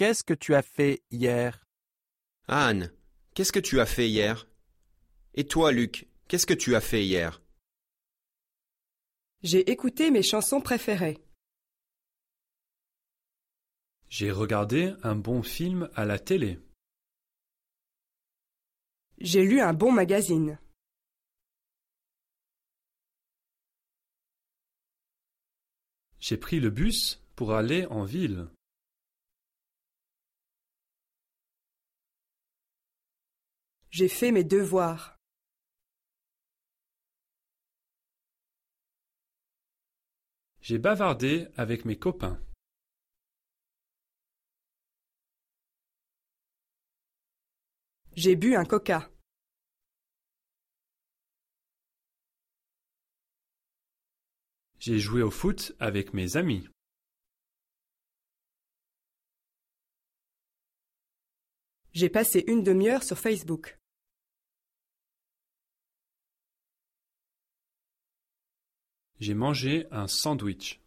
qu'est-ce que tu as fait hier? Anne, qu'est-ce que tu as fait hier? Et toi, Luc, qu'est-ce que tu as fait hier? J'ai écouté mes chansons préférées. J'ai regardé un bon film à la télé. J'ai lu un bon magazine. J'ai pris le bus pour aller en ville. J'ai fait mes devoirs. J'ai bavardé avec mes copains. J'ai bu un coca. J'ai joué au foot avec mes amis. J'ai passé une demi-heure sur Facebook. J'ai mangé un sandwich.